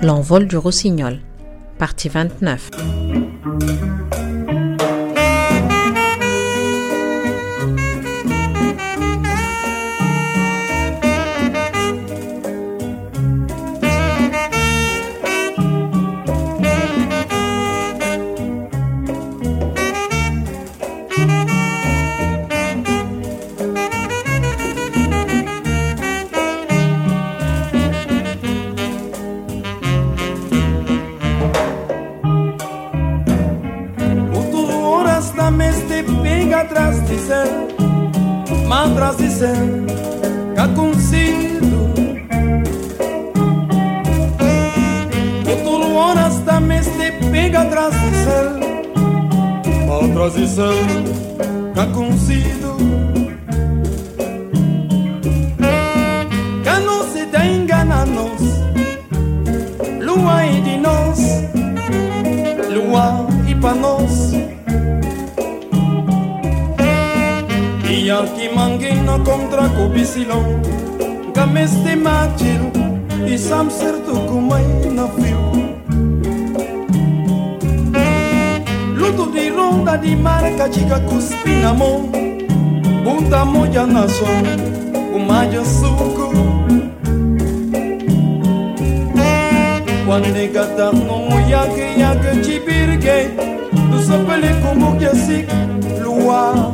L'envol du rossignol, partie 29. fica trastissant, ma trastissant, cá consido. O tu luonas tames te pega atrás de trastissant, ma trastissant, qu'a consido. Cano se te engananos, lua e de nós, lua e pra nós. Bianchi manghina contra copisilon Gameste magil I sam sertu kumai na fiu Luto di ronda di marca mo cuspinamo Bunda moja na son Kumayo suku Quando gata no yake yake chibirge Tu sapele como que así Luar.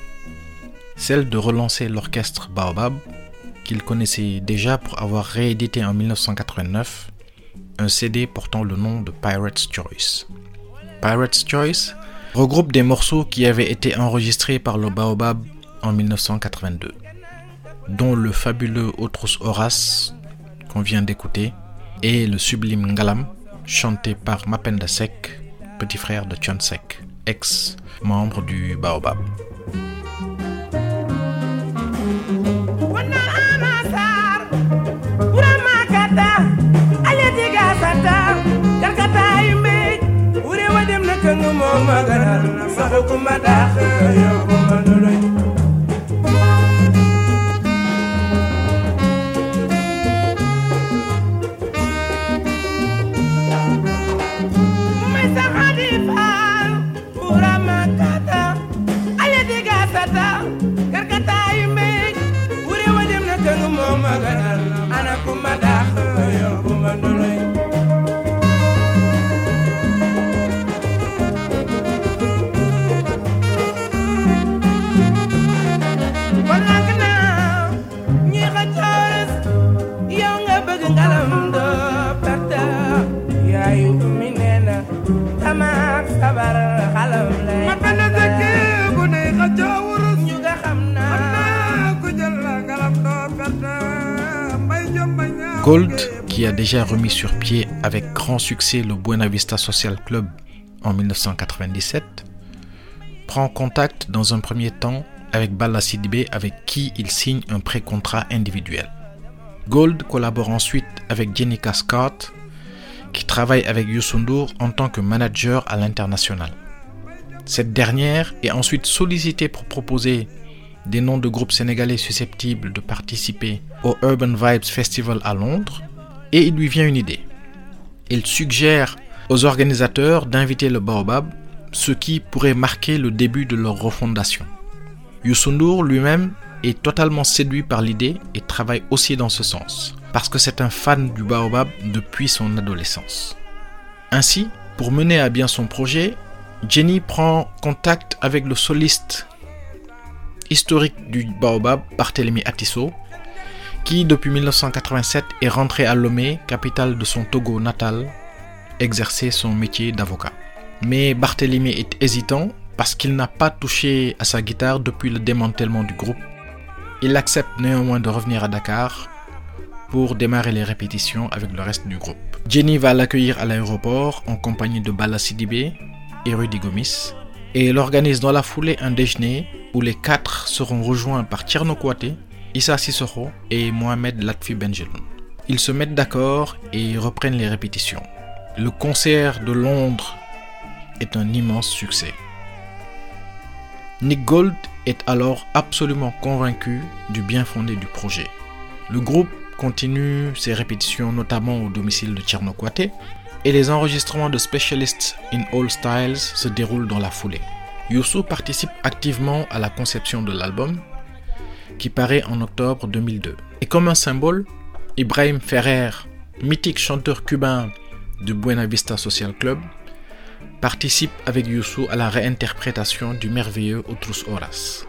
celle de relancer l'orchestre Baobab, qu'il connaissait déjà pour avoir réédité en 1989 un CD portant le nom de Pirate's Choice. Pirate's Choice regroupe des morceaux qui avaient été enregistrés par le Baobab en 1982, dont le fabuleux Otrus Horace qu'on vient d'écouter et le sublime Ngalam chanté par Mapenda Sek, petit frère de Sek, ex-membre du Baobab. ma garal na fa ko ma da yo ko ma a déjà remis sur pied avec grand succès le Buena Vista Social Club en 1997, prend contact dans un premier temps avec Bala Sidibé avec qui il signe un pré-contrat individuel. Gold collabore ensuite avec Jenica Scott qui travaille avec Youssoundour en tant que manager à l'international. Cette dernière est ensuite sollicitée pour proposer des noms de groupes sénégalais susceptibles de participer au Urban Vibes Festival à Londres et il lui vient une idée. Il suggère aux organisateurs d'inviter le Baobab, ce qui pourrait marquer le début de leur refondation. Youssoundour lui-même est totalement séduit par l'idée et travaille aussi dans ce sens, parce que c'est un fan du Baobab depuis son adolescence. Ainsi, pour mener à bien son projet, Jenny prend contact avec le soliste historique du Baobab, Barthélemy Atisso, qui depuis 1987 est rentré à Lomé, capitale de son Togo natal, exercer son métier d'avocat. Mais Barthélemy est hésitant parce qu'il n'a pas touché à sa guitare depuis le démantèlement du groupe Il accepte néanmoins de revenir à Dakar pour démarrer les répétitions avec le reste du groupe. Jenny va l'accueillir à l'aéroport en compagnie de Bala Sidibé et Rudy Gomis et elle organise dans la foulée un déjeuner où les quatre seront rejoints par Tierno Issa Sissoko et Mohamed Latfi Benjeloun. Ils se mettent d'accord et reprennent les répétitions. Le concert de Londres est un immense succès. Nick Gold est alors absolument convaincu du bien fondé du projet. Le groupe continue ses répétitions notamment au domicile de Tierno Kouate et les enregistrements de Specialists in All Styles se déroulent dans la foulée. Youssou participe activement à la conception de l'album qui paraît en octobre 2002. Et comme un symbole, Ibrahim Ferrer, mythique chanteur cubain du Buena Vista Social Club, participe avec Youssou à la réinterprétation du merveilleux Outros Horas.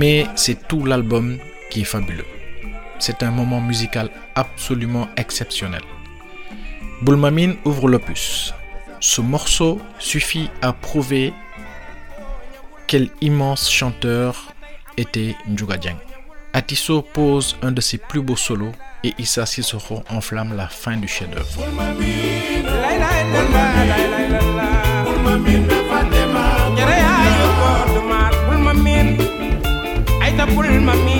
Mais c'est tout l'album qui est fabuleux. C'est un moment musical absolument exceptionnel. Boulmamine ouvre l'opus. Ce morceau suffit à prouver quel immense chanteur était Dieng. Atisso pose un de ses plus beaux solos et Issa Sissoko enflamme la fin du chef-d'œuvre. puerta por my meat.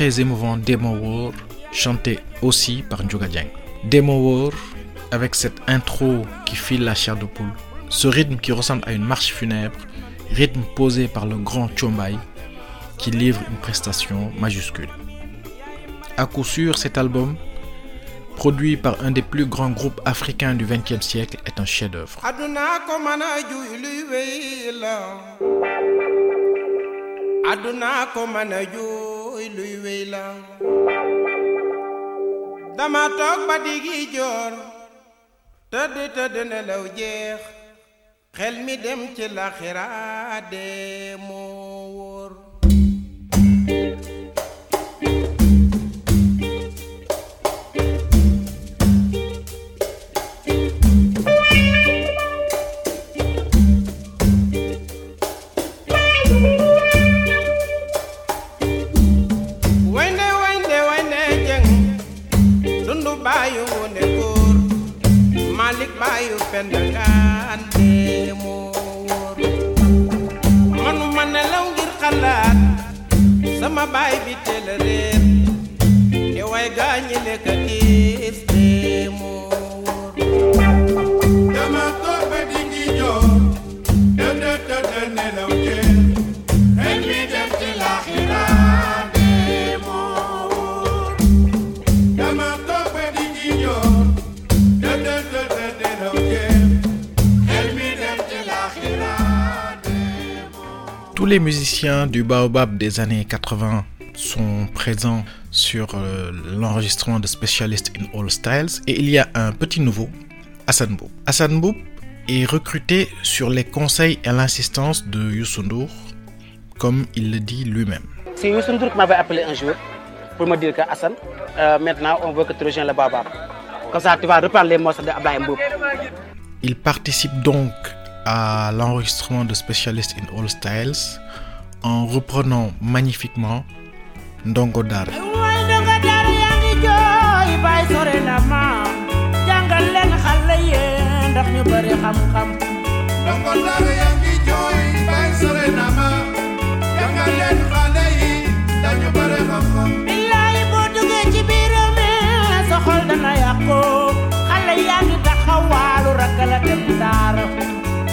très émouvant Demo War, chanté aussi par Dieng. Demo War, avec cette intro qui file la chair de poule, ce rythme qui ressemble à une marche funèbre, rythme posé par le grand Chombay, qui livre une prestation majuscule. À coup sûr, cet album, produit par un des plus grands groupes africains du XXe siècle, est un chef-d'œuvre. aduna luy la dama toog ba digi joor tëdd tëdd nelaw jeex. Xel mi dem ci laxira dee moo les musiciens du Baobab des années 80 sont présents sur euh, l'enregistrement de Specialist in All Styles et il y a un petit nouveau, Hassan Boub. Hassan Boub est recruté sur les conseils et l'insistance de Youssou comme il le dit lui-même. C'est Youssou qui m'avait appelé un jour pour me dire que Hassan, euh, maintenant on veut que tu rejoignes le Baobab. Comme ça tu vas reprendre les morceaux de Ablaye Mboup. Il participe donc à l'enregistrement de Specialist in All Styles en reprenant magnifiquement Ndongo Dara. boo duggee ci biiram mi sa xol dana yàqu. Xale yaa ngi taxawaalu ragal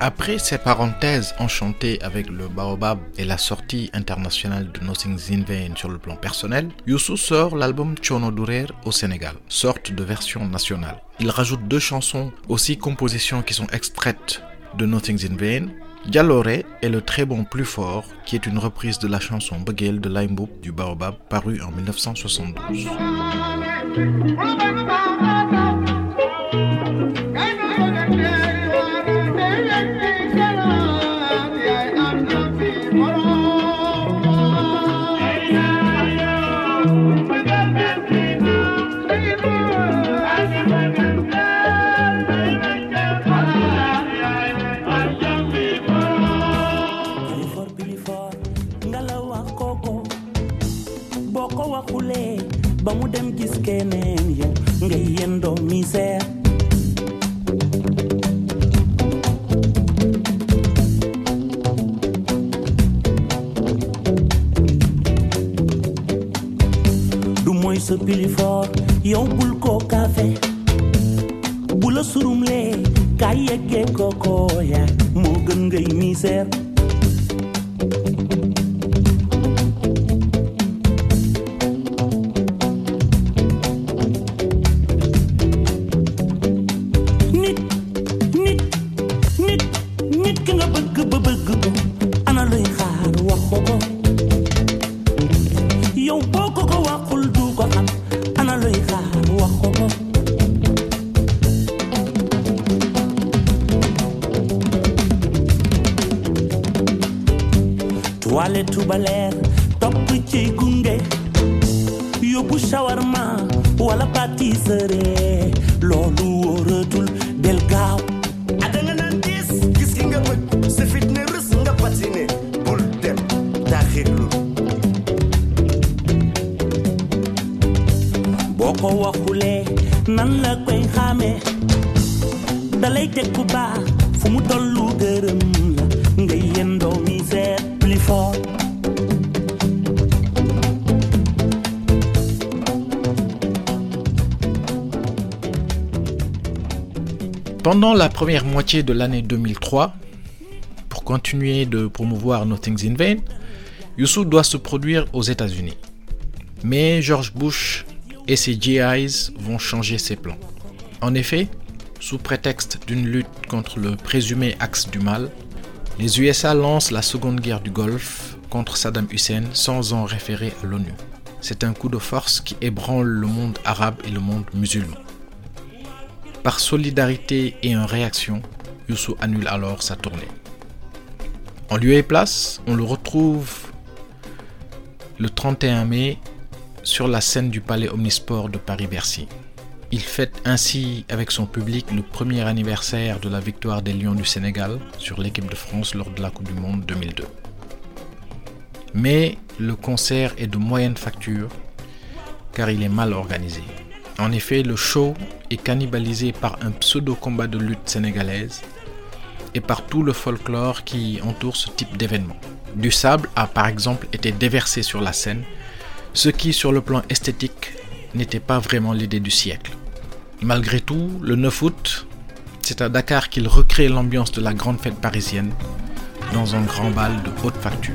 Après ces parenthèses enchantées avec le Baobab et la sortie internationale de Nothing's in Vain sur le plan personnel, Youssou sort l'album Chono Dourer au Sénégal, sorte de version nationale. Il rajoute deux chansons, aussi compositions qui sont extraites de Nothing's in Vain. Dialoré est le très bon plus fort, qui est une reprise de la chanson Bugel de Limeboop du Baobab parue en 1972. Waxulee ba mu dem gis keneen yow nga yendoo misère yow bul ko kafe. Bu la surumlee kaay yeggee wale tubaleer topp ci gunge yóbbu shawarma wala pâtisserie loolu wóoratul del gaaw. Ah, Ada nga naan gis gis ki nga bëgg sa fit ne rës nga patine bul dem taaxirlu boo ko waxulee nan la koy xamee dalay teg ku baax fu mu tollu gërëm la nga yendoo mi seet plus fort Pendant la première moitié de l'année 2003, pour continuer de promouvoir Nothing's in Vain, Youssou doit se produire aux États-Unis. Mais George Bush et ses GIs vont changer ses plans. En effet, sous prétexte d'une lutte contre le présumé axe du mal, les USA lancent la Seconde Guerre du Golfe contre Saddam Hussein sans en référer à l'ONU. C'est un coup de force qui ébranle le monde arabe et le monde musulman. Par solidarité et en réaction, Youssou annule alors sa tournée. En lieu et place, on le retrouve le 31 mai sur la scène du Palais Omnisport de Paris-Bercy. Il fête ainsi avec son public le premier anniversaire de la victoire des Lions du Sénégal sur l'équipe de France lors de la Coupe du Monde 2002. Mais le concert est de moyenne facture car il est mal organisé. En effet, le show est cannibalisé par un pseudo-combat de lutte sénégalaise et par tout le folklore qui entoure ce type d'événement. Du sable a par exemple été déversé sur la scène, ce qui sur le plan esthétique n'était pas vraiment l'idée du siècle. Malgré tout, le 9 août, c'est à Dakar qu'il recrée l'ambiance de la grande fête parisienne dans un grand bal de haute facture.